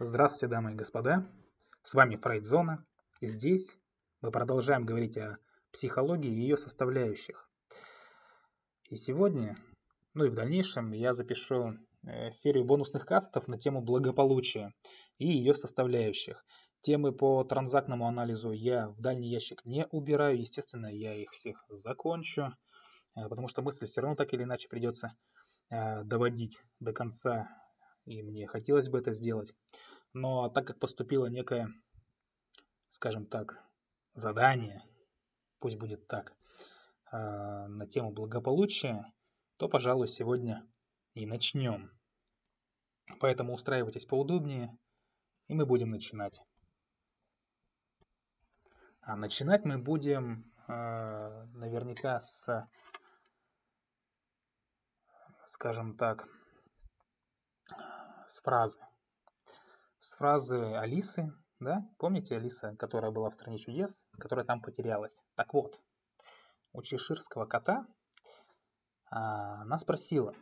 Здравствуйте, дамы и господа. С вами Фрейдзона. И здесь мы продолжаем говорить о психологии и ее составляющих. И сегодня, ну и в дальнейшем, я запишу э, серию бонусных кастов на тему благополучия и ее составляющих. Темы по транзактному анализу я в дальний ящик не убираю. Естественно, я их всех закончу, э, потому что мысль все равно так или иначе придется э, доводить до конца и мне хотелось бы это сделать. Но так как поступило некое, скажем так, задание, пусть будет так, а, на тему благополучия, то, пожалуй, сегодня и начнем. Поэтому устраивайтесь поудобнее, и мы будем начинать. А начинать мы будем а, наверняка с, скажем так, фразы. Фразы Алисы, да? Помните Алиса, которая была в «Стране чудес», которая там потерялась? Так вот, у чеширского кота а, она спросила,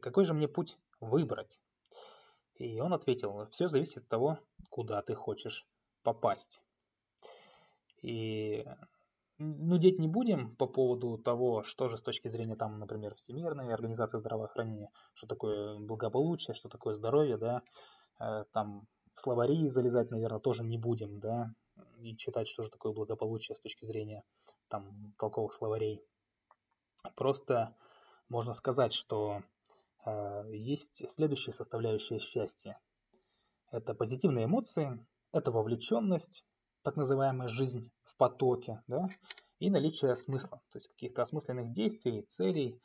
какой же мне путь выбрать? И он ответил, все зависит от того, куда ты хочешь попасть. И нудеть не будем по поводу того, что же с точки зрения, там, например, Всемирной организации здравоохранения, что такое благополучие, что такое здоровье, да, э, там словари залезать, наверное, тоже не будем, да, и читать, что же такое благополучие с точки зрения там толковых словарей. Просто можно сказать, что э, есть следующие составляющие счастья. Это позитивные эмоции, это вовлеченность, так называемая жизнь потоке, да, и наличие смысла, то есть каких-то осмысленных действий, целей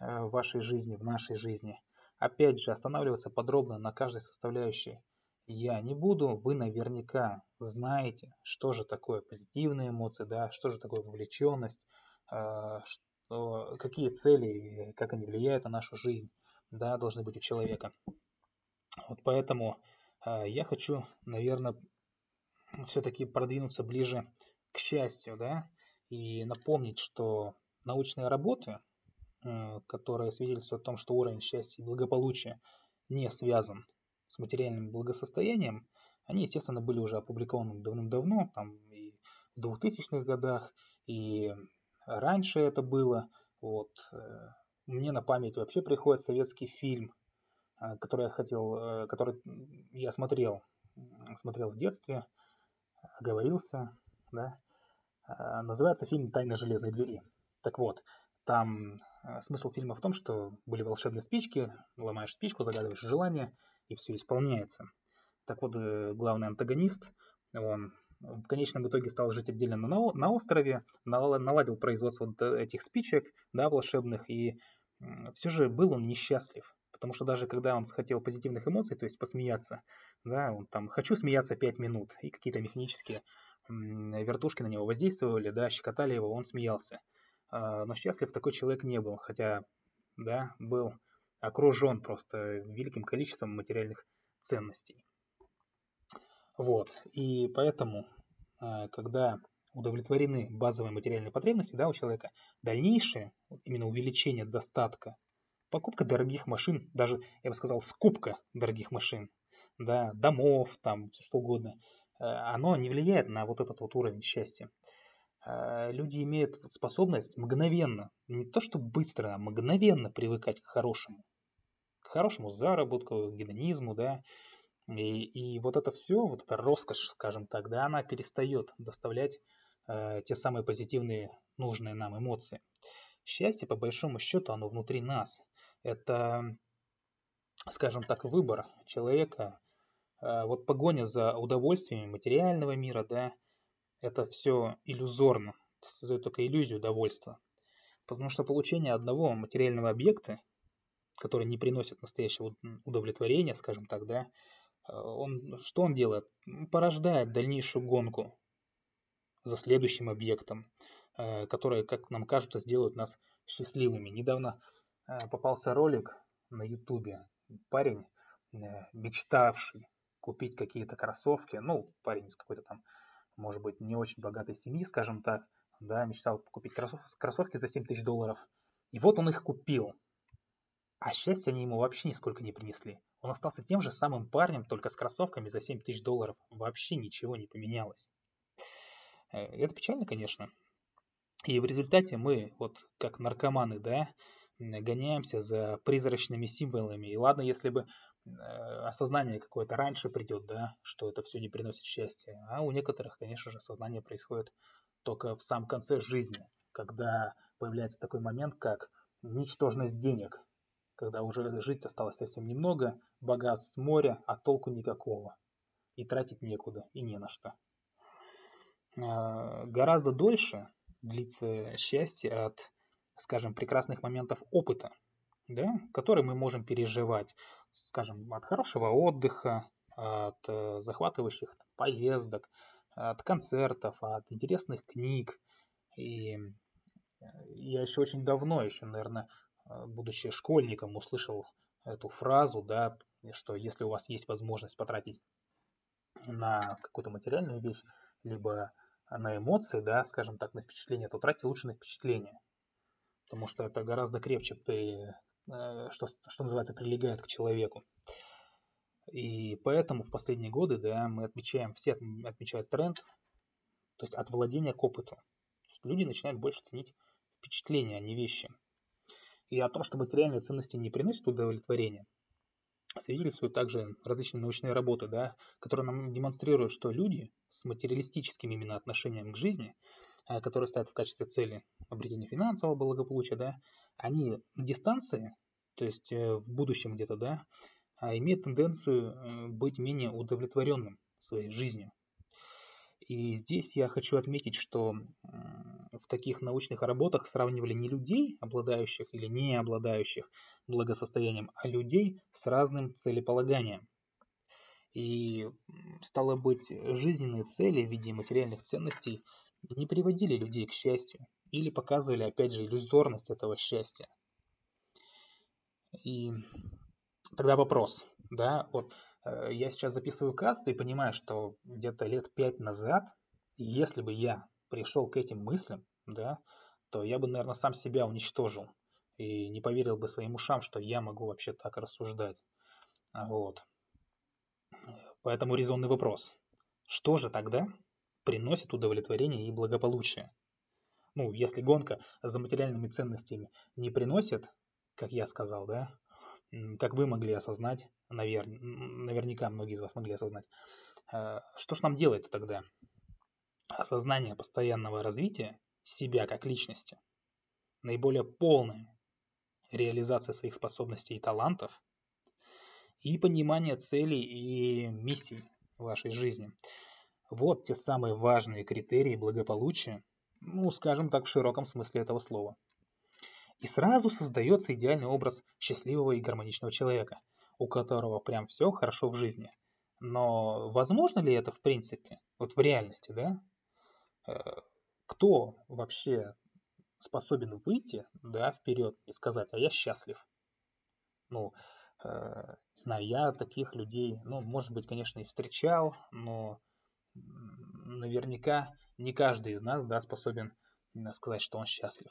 э, в вашей жизни, в нашей жизни. Опять же, останавливаться подробно на каждой составляющей я не буду, вы наверняка знаете, что же такое позитивные эмоции, да, что же такое вовлеченность, э, что, какие цели, как они влияют на нашу жизнь, да, должны быть у человека. Вот поэтому э, я хочу, наверное, все-таки продвинуться ближе к счастью, да, и напомнить, что научные работы, которые свидетельствуют о том, что уровень счастья и благополучия не связан с материальным благосостоянием, они, естественно, были уже опубликованы давным-давно, там и в 2000-х годах, и раньше это было. Вот. Э, мне на память вообще приходит советский фильм, э, который я хотел, который я смотрел, смотрел в детстве, оговорился, да. Называется фильм «Тайна железной двери». Так вот, там смысл фильма в том, что были волшебные спички, ломаешь спичку, загадываешь желание, и все исполняется. Так вот, э, главный антагонист, он в конечном итоге стал жить отдельно на, острове, наладил производство вот этих спичек, да, волшебных, и все же был он несчастлив. Потому что даже когда он хотел позитивных эмоций, то есть посмеяться, да, он там «хочу смеяться 5 минут», и какие-то механические вертушки на него воздействовали, да, щекотали его, он смеялся. А, но счастлив такой человек не был, хотя, да, был окружен просто великим количеством материальных ценностей. Вот, и поэтому, а, когда удовлетворены базовые материальные потребности да, у человека, дальнейшее, именно увеличение достатка, покупка дорогих машин, даже, я бы сказал, скупка дорогих машин, да, домов, там, что угодно, э, оно не влияет на вот этот вот уровень счастья. Э, люди имеют способность мгновенно, не то что быстро, а мгновенно привыкать к хорошему. Хорошему заработку, гедонизму, да. И, и вот это все, вот эта роскошь, скажем так, да, она перестает доставлять э, те самые позитивные, нужные нам эмоции. Счастье, по большому счету, оно внутри нас это, скажем так, выбор человека, э, вот погоня за удовольствиями материального мира, да, это все иллюзорно, создает только иллюзию удовольствия. Потому что получение одного материального объекта, который не приносит настоящего удовлетворения, скажем так, да, э, он, что он делает? Порождает дальнейшую гонку за следующим объектом, э, которые, как нам кажется, сделают нас счастливыми. Недавно Э, попался ролик на ютубе. Парень, мечтавший купить какие-то кроссовки, ну, парень из какой-то там, может быть, не очень богатой семьи, скажем так, да, мечтал купить кроссовки за 7 тысяч долларов. И вот он их купил. А счастья они ему вообще нисколько не принесли. Он остался тем же самым парнем, только с кроссовками за 7 тысяч долларов. Вообще ничего не поменялось. Э, это печально, конечно. И в результате мы, вот как наркоманы, да, гоняемся за призрачными символами. И ладно, если бы э, осознание какое-то раньше придет, да, что это все не приносит счастья. А у некоторых, конечно же, осознание происходит только в самом конце жизни, когда появляется такой момент, как ничтожность денег, когда уже жить осталось совсем немного, богатств моря, а толку никакого. И тратить некуда, и не на что. А, гораздо дольше длится счастье от, скажем, прекрасных моментов опыта, да, которые мы можем переживать, скажем, от хорошего отдыха, от э, захватывающих поездок, от концертов, от интересных книг. И я еще очень давно, еще, наверное, будучи школьником, услышал эту фразу, да, что если у вас есть возможность потратить на какую-то материальную вещь, либо на эмоции, да, скажем так, на впечатление, то тратьте лучше на впечатление. Потому что это гораздо крепче, при, э, что, что называется, прилегает к человеку. И поэтому в последние годы, да, мы отмечаем, все отмечают тренд, то есть от владения к опыту. люди начинают больше ценить впечатления, а не вещи. И о том, что материальные ценности не приносят удовлетворения, свидетельствуют также различные научные работы, да, которые нам демонстрируют, что люди с материалистическим именно отношением к жизни, э, которые ставят в качестве цели обретение финансового благополучия, да, они на дистанции, то есть э, в будущем где-то, да, а имеют тенденцию э, быть менее удовлетворенным своей жизнью. И здесь я хочу отметить, что в таких научных работах сравнивали не людей, обладающих или не обладающих благосостоянием, а людей с разным целеполаганием. И стало быть, жизненные цели в виде материальных ценностей не приводили людей к счастью или показывали, опять же, иллюзорность этого счастья. И тогда вопрос, да, вот э, я сейчас записываю каст и понимаю, что где-то лет пять назад, если бы я пришел к этим мыслям, да, то я бы, наверное, сам себя уничтожил и не поверил бы своим ушам, что я могу вообще так рассуждать. Вот. Поэтому резонный вопрос. Что же тогда приносит удовлетворение и благополучие? Ну, если гонка за материальными ценностями не приносит, как я сказал, да, как вы могли осознать, навер... наверняка многие из вас могли осознать, э, что же нам делать тогда? Осознание постоянного развития себя как личности, наиболее полная реализация своих способностей и талантов – и понимание целей и миссий вашей жизни. Вот те самые важные критерии благополучия, ну, скажем так, в широком смысле этого слова. И сразу создается идеальный образ счастливого и гармоничного человека, у которого прям все хорошо в жизни. Но возможно ли это в принципе, вот в реальности, да? Э, кто вообще способен выйти, да, вперед и сказать, а я счастлив? Ну, Э, знаю, я таких людей, ну, может быть, конечно, и встречал, но наверняка не каждый из нас, да, способен сказать, что он счастлив.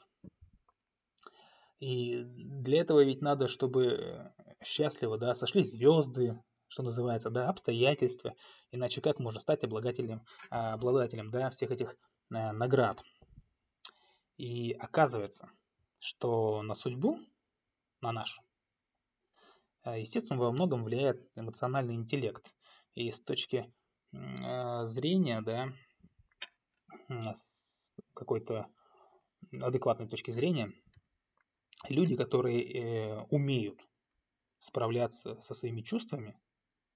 И для этого ведь надо, чтобы счастливо, да, сошли звезды, что называется, да, обстоятельства, иначе как можно стать обладателем, обладателем, да, всех этих наград. И оказывается, что на судьбу, на нашу, а, естественно, во многом влияет эмоциональный интеллект. И с точки а, зрения, да, какой-то адекватной точки зрения, люди, которые э, умеют справляться со своими чувствами,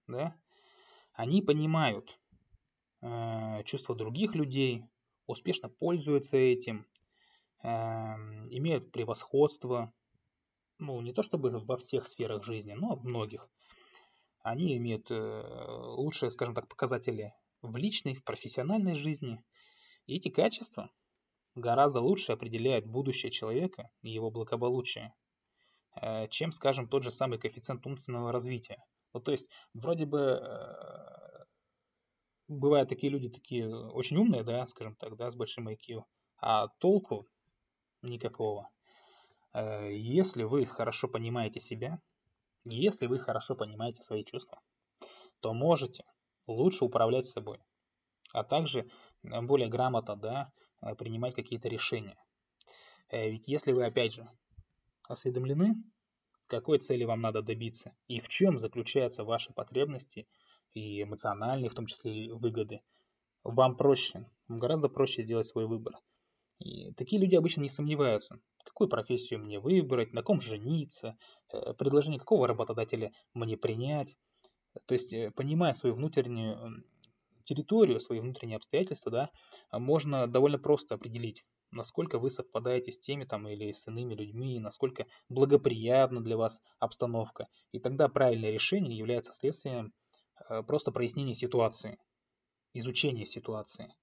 да, они понимают э, чувства других людей, успешно пользуются этим, э, имеют превосходство ну, не то чтобы во всех сферах жизни, но в многих, они имеют э, лучшие, скажем так, показатели в личной, в профессиональной жизни. И эти качества гораздо лучше определяют будущее человека и его благополучие, э, чем, скажем, тот же самый коэффициент умственного развития. Вот, то есть, вроде бы э, бывают такие люди, такие очень умные, да, скажем так, да, с большим IQ, а толку никакого. Э, если вы хорошо понимаете себя, Если вы хорошо понимаете свои чувства, то можете лучше управлять собой, а также э, более грамотно да, э, принимать какие-то решения. Э, ведь если вы, опять же, осведомлены, какой цели вам надо добиться и в чем заключаются ваши потребности и эмоциональные, в том числе и выгоды, вам проще, гораздо проще сделать свой выбор. И такие люди обычно не сомневаются, какую профессию мне выбрать, на ком жениться, предложение какого работодателя мне принять. То есть, понимая свою внутреннюю территорию, свои внутренние обстоятельства, да, можно довольно просто определить, насколько вы совпадаете с теми там или с иными людьми, насколько благоприятна для вас обстановка. И тогда правильное решение является следствием э, просто прояснения ситуации, изучения ситуации.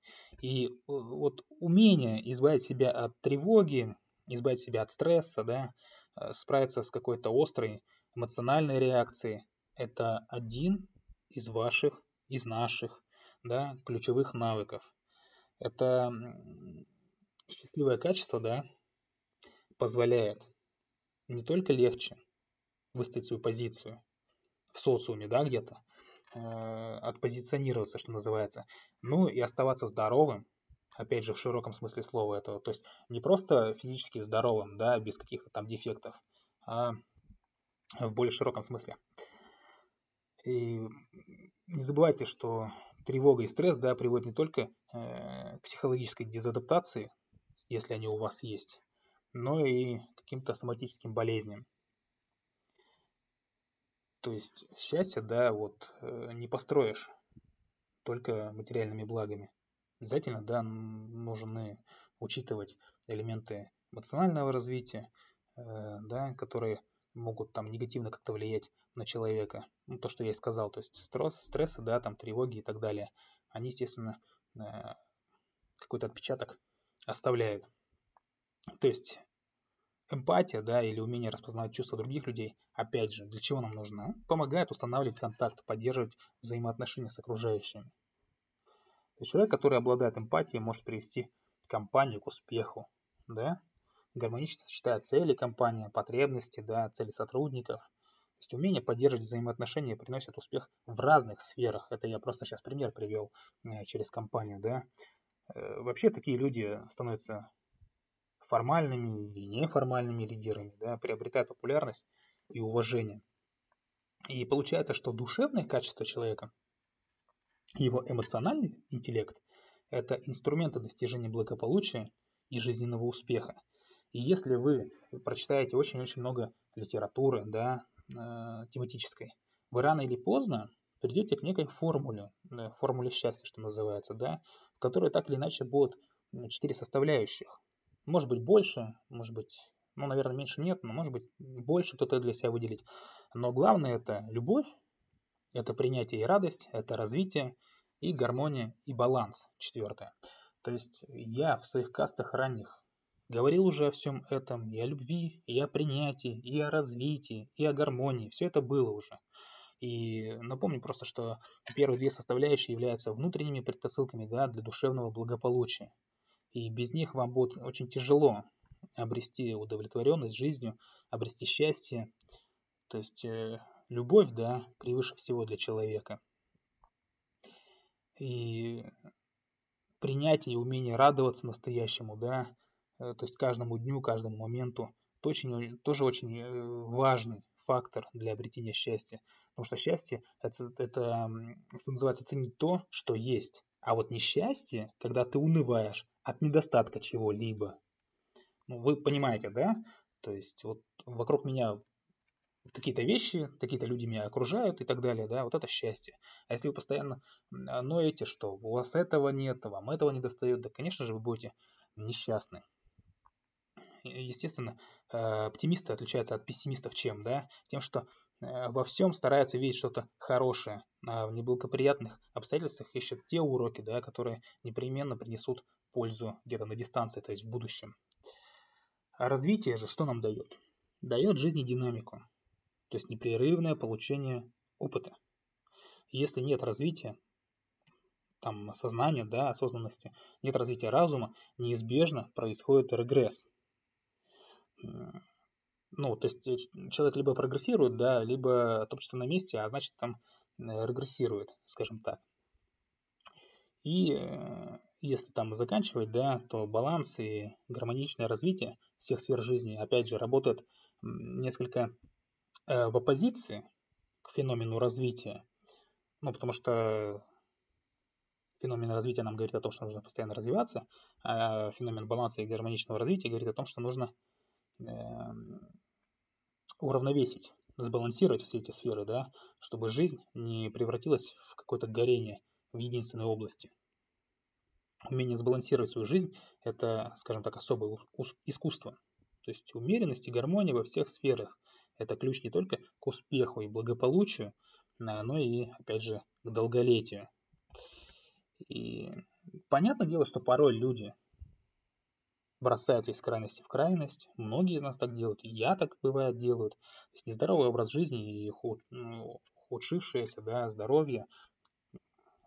И э, вот умение избавить себя от тревоги, избавить себя от стресса, да, э, справиться с какой-то острой эмоциональной реакцией, это один из ваших, из наших да, ключевых навыков. Это счастливое качество, да, позволяет не только легче выставить свою позицию в социуме, да, где-то, э, отпозиционироваться, что называется, ну и оставаться здоровым, опять же, в широком смысле слова этого, то есть не просто физически здоровым, да, без каких-то там дефектов, а в более широком смысле. И не забывайте, что тревога и стресс да, приводят не только э, к психологической дезадаптации, если они у вас есть, но и к каким-то соматическим болезням. То есть счастье, да, вот э, не построишь только материальными благами. Обязательно, да, нужны учитывать элементы эмоционального развития, э, да, которые могут там негативно как-то влиять на человека. Ну, то, что я и сказал, то есть стресс, стрессы, да, там тревоги и так далее, они, естественно, э, какой-то отпечаток оставляют. То есть эмпатия, да, или умение распознавать чувства других людей, опять же, для чего нам нужно? Помогает устанавливать контакт, поддерживать взаимоотношения с окружающими. То есть человек, который обладает эмпатией, может привести компанию к успеху, да, гармонично сочетая цели компании, потребности, да, цели сотрудников. То есть умение поддерживать взаимоотношения приносит успех в разных сферах. Это я просто сейчас пример привел э, через компанию, да. Э, вообще такие люди становятся формальными или неформальными лидерами, да, приобретают популярность и уважение. И получается, что душевное качество человека, его эмоциональный интеллект – это инструменты достижения благополучия и жизненного успеха. И если вы прочитаете очень-очень много литературы, да, э, тематической, вы рано или поздно придете к некой формуле, да, формуле счастья, что называется, да, в которой так или иначе будут четыре составляющих. Может быть больше, может быть, ну, наверное, меньше нет, но может быть больше кто-то для себя выделить. Но главное это любовь, это принятие и радость, это развитие и гармония и баланс, четвертое. То есть я в своих кастах ранних Говорил уже о всем этом, и о любви, и о принятии, и о развитии, и о гармонии. Все это было уже. И напомню просто, что первые две составляющие являются внутренними предпосылками да, для душевного благополучия. И без них вам будет очень тяжело обрести удовлетворенность жизнью, обрести счастье. То есть э, любовь, да, превыше всего для человека. И принятие и умение радоваться настоящему, да, Э, то есть каждому дню, каждому моменту, это очень, тоже очень э, важный фактор для обретения счастья. Потому что счастье это, это, что называется, ценить то, что есть. А вот несчастье, когда ты унываешь от недостатка чего-либо. Ну, вы понимаете, да? То есть вот вокруг меня какие-то вещи, какие-то люди меня окружают и так далее, да, вот это счастье. А если вы постоянно ноете, что у вас этого нет, вам этого не достает, да, конечно же, вы будете несчастны естественно, э, оптимисты отличаются от пессимистов чем, да? Тем, что во всем стараются видеть что-то хорошее, а в неблагоприятных обстоятельствах ищут те уроки, да, которые непременно принесут пользу где-то на дистанции, то есть в будущем. А развитие же что нам дает? Дает жизни динамику, то есть непрерывное получение опыта. Если нет развития, там, сознания, да, осознанности, нет развития разума, неизбежно происходит регресс. Ну, то есть э, человек либо прогрессирует, да, либо топчется на месте, а значит там э, регрессирует, скажем так. И э, если там заканчивать, да, то баланс и гармоничное развитие всех сфер жизни, опять же, работают несколько в оппозиции к феномену развития. Ну, потому что феномен развития нам говорит о том, что нужно постоянно развиваться, а феномен баланса и гармоничного развития говорит о том, что нужно эм, уравновесить, сбалансировать все эти сферы, да, чтобы жизнь не превратилась в какое-то горение в единственной области. Умение сбалансировать свою жизнь – это, скажем так, особое искусство. То есть умеренность и гармония во всех сферах – это ключ не только к успеху и благополучию, но и, опять же, к долголетию. И понятное дело, что порой люди бросаются из крайности в крайность. Многие из нас так делают, и я так бывает делают. То есть нездоровый образ жизни и ну, ухудшившееся да, здоровье,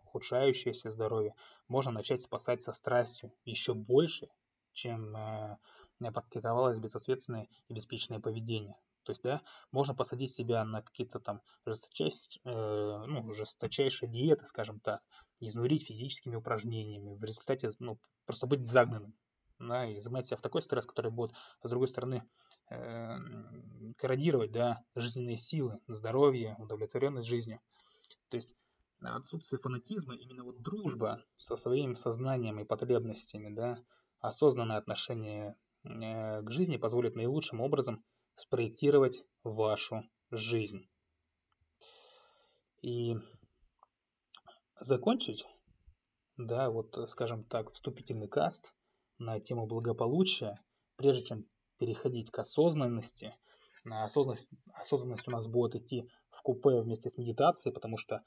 ухудшающееся здоровье можно начать спасать со страстью еще больше, чем э, практиковалось безответственное и беспечное поведение. То есть, да, можно посадить себя на какие-то там жесточайшие, э, ну, жесточайшие диеты, скажем так, изнурить физическими упражнениями, в результате, ну, просто быть загнанным да, и замать себя в такой стресс, который будет, с другой стороны, э, корродировать, да, жизненные силы, здоровье, удовлетворенность жизнью. То есть отсутствие фанатизма, именно вот дружба со своим сознанием и потребностями, да, осознанное отношение э, к жизни позволит наилучшим образом спроектировать вашу жизнь. И закончить, да, вот, скажем так, вступительный каст на тему благополучия, прежде чем переходить к осознанности. Осознанность, осознанность у нас будет идти в купе вместе с медитацией, потому что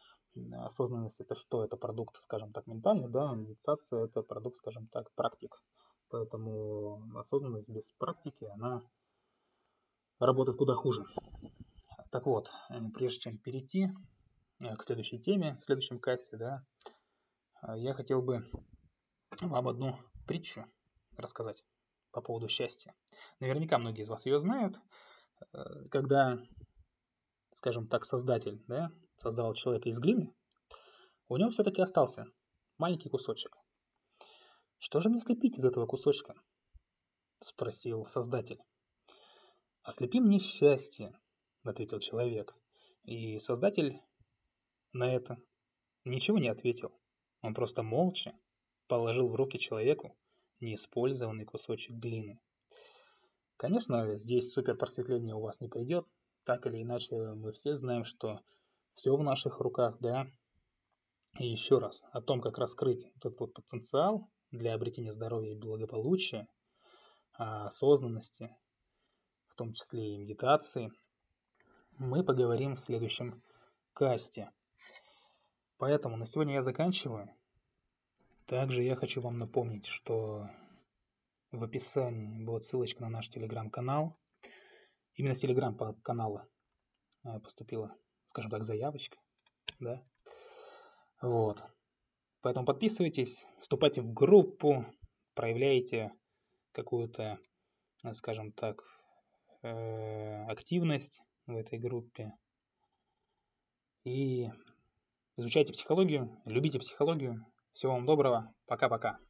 осознанность это что? Это продукт, скажем так, ментальный, да, медитация это продукт, скажем так, практик. Поэтому осознанность без практики, она работает куда хуже. Так вот, прежде чем перейти э, к следующей теме, в следующем кассе, да, э, я хотел бы вам одну притчу рассказать по поводу счастья. Наверняка многие из вас ее знают. Э, когда, скажем так, создатель да, создал человека из глины, у него все-таки остался маленький кусочек. Что же мне слепить из этого кусочка? Спросил создатель. Ослепи мне счастье, ответил человек. И создатель на это ничего не ответил. Он просто молча положил в руки человеку неиспользованный кусочек глины. Конечно, здесь супер просветление у вас не придет. Так или иначе, мы все знаем, что все в наших руках, да. И еще раз, о том, как раскрыть этот вот потенциал для обретения здоровья и благополучия, осознанности, в том числе и медитации, мы поговорим в следующем касте. Поэтому на сегодня я заканчиваю. Также я хочу вам напомнить, что в описании будет ссылочка на наш телеграм-канал. Именно с телеграм-канала э, поступила, скажем так, заявочка. Да? Вот. Поэтому подписывайтесь, вступайте в группу, проявляйте какую-то, э, скажем так, э, активность в этой группе. И изучайте психологию, любите психологию, всего вам доброго. Пока-пока.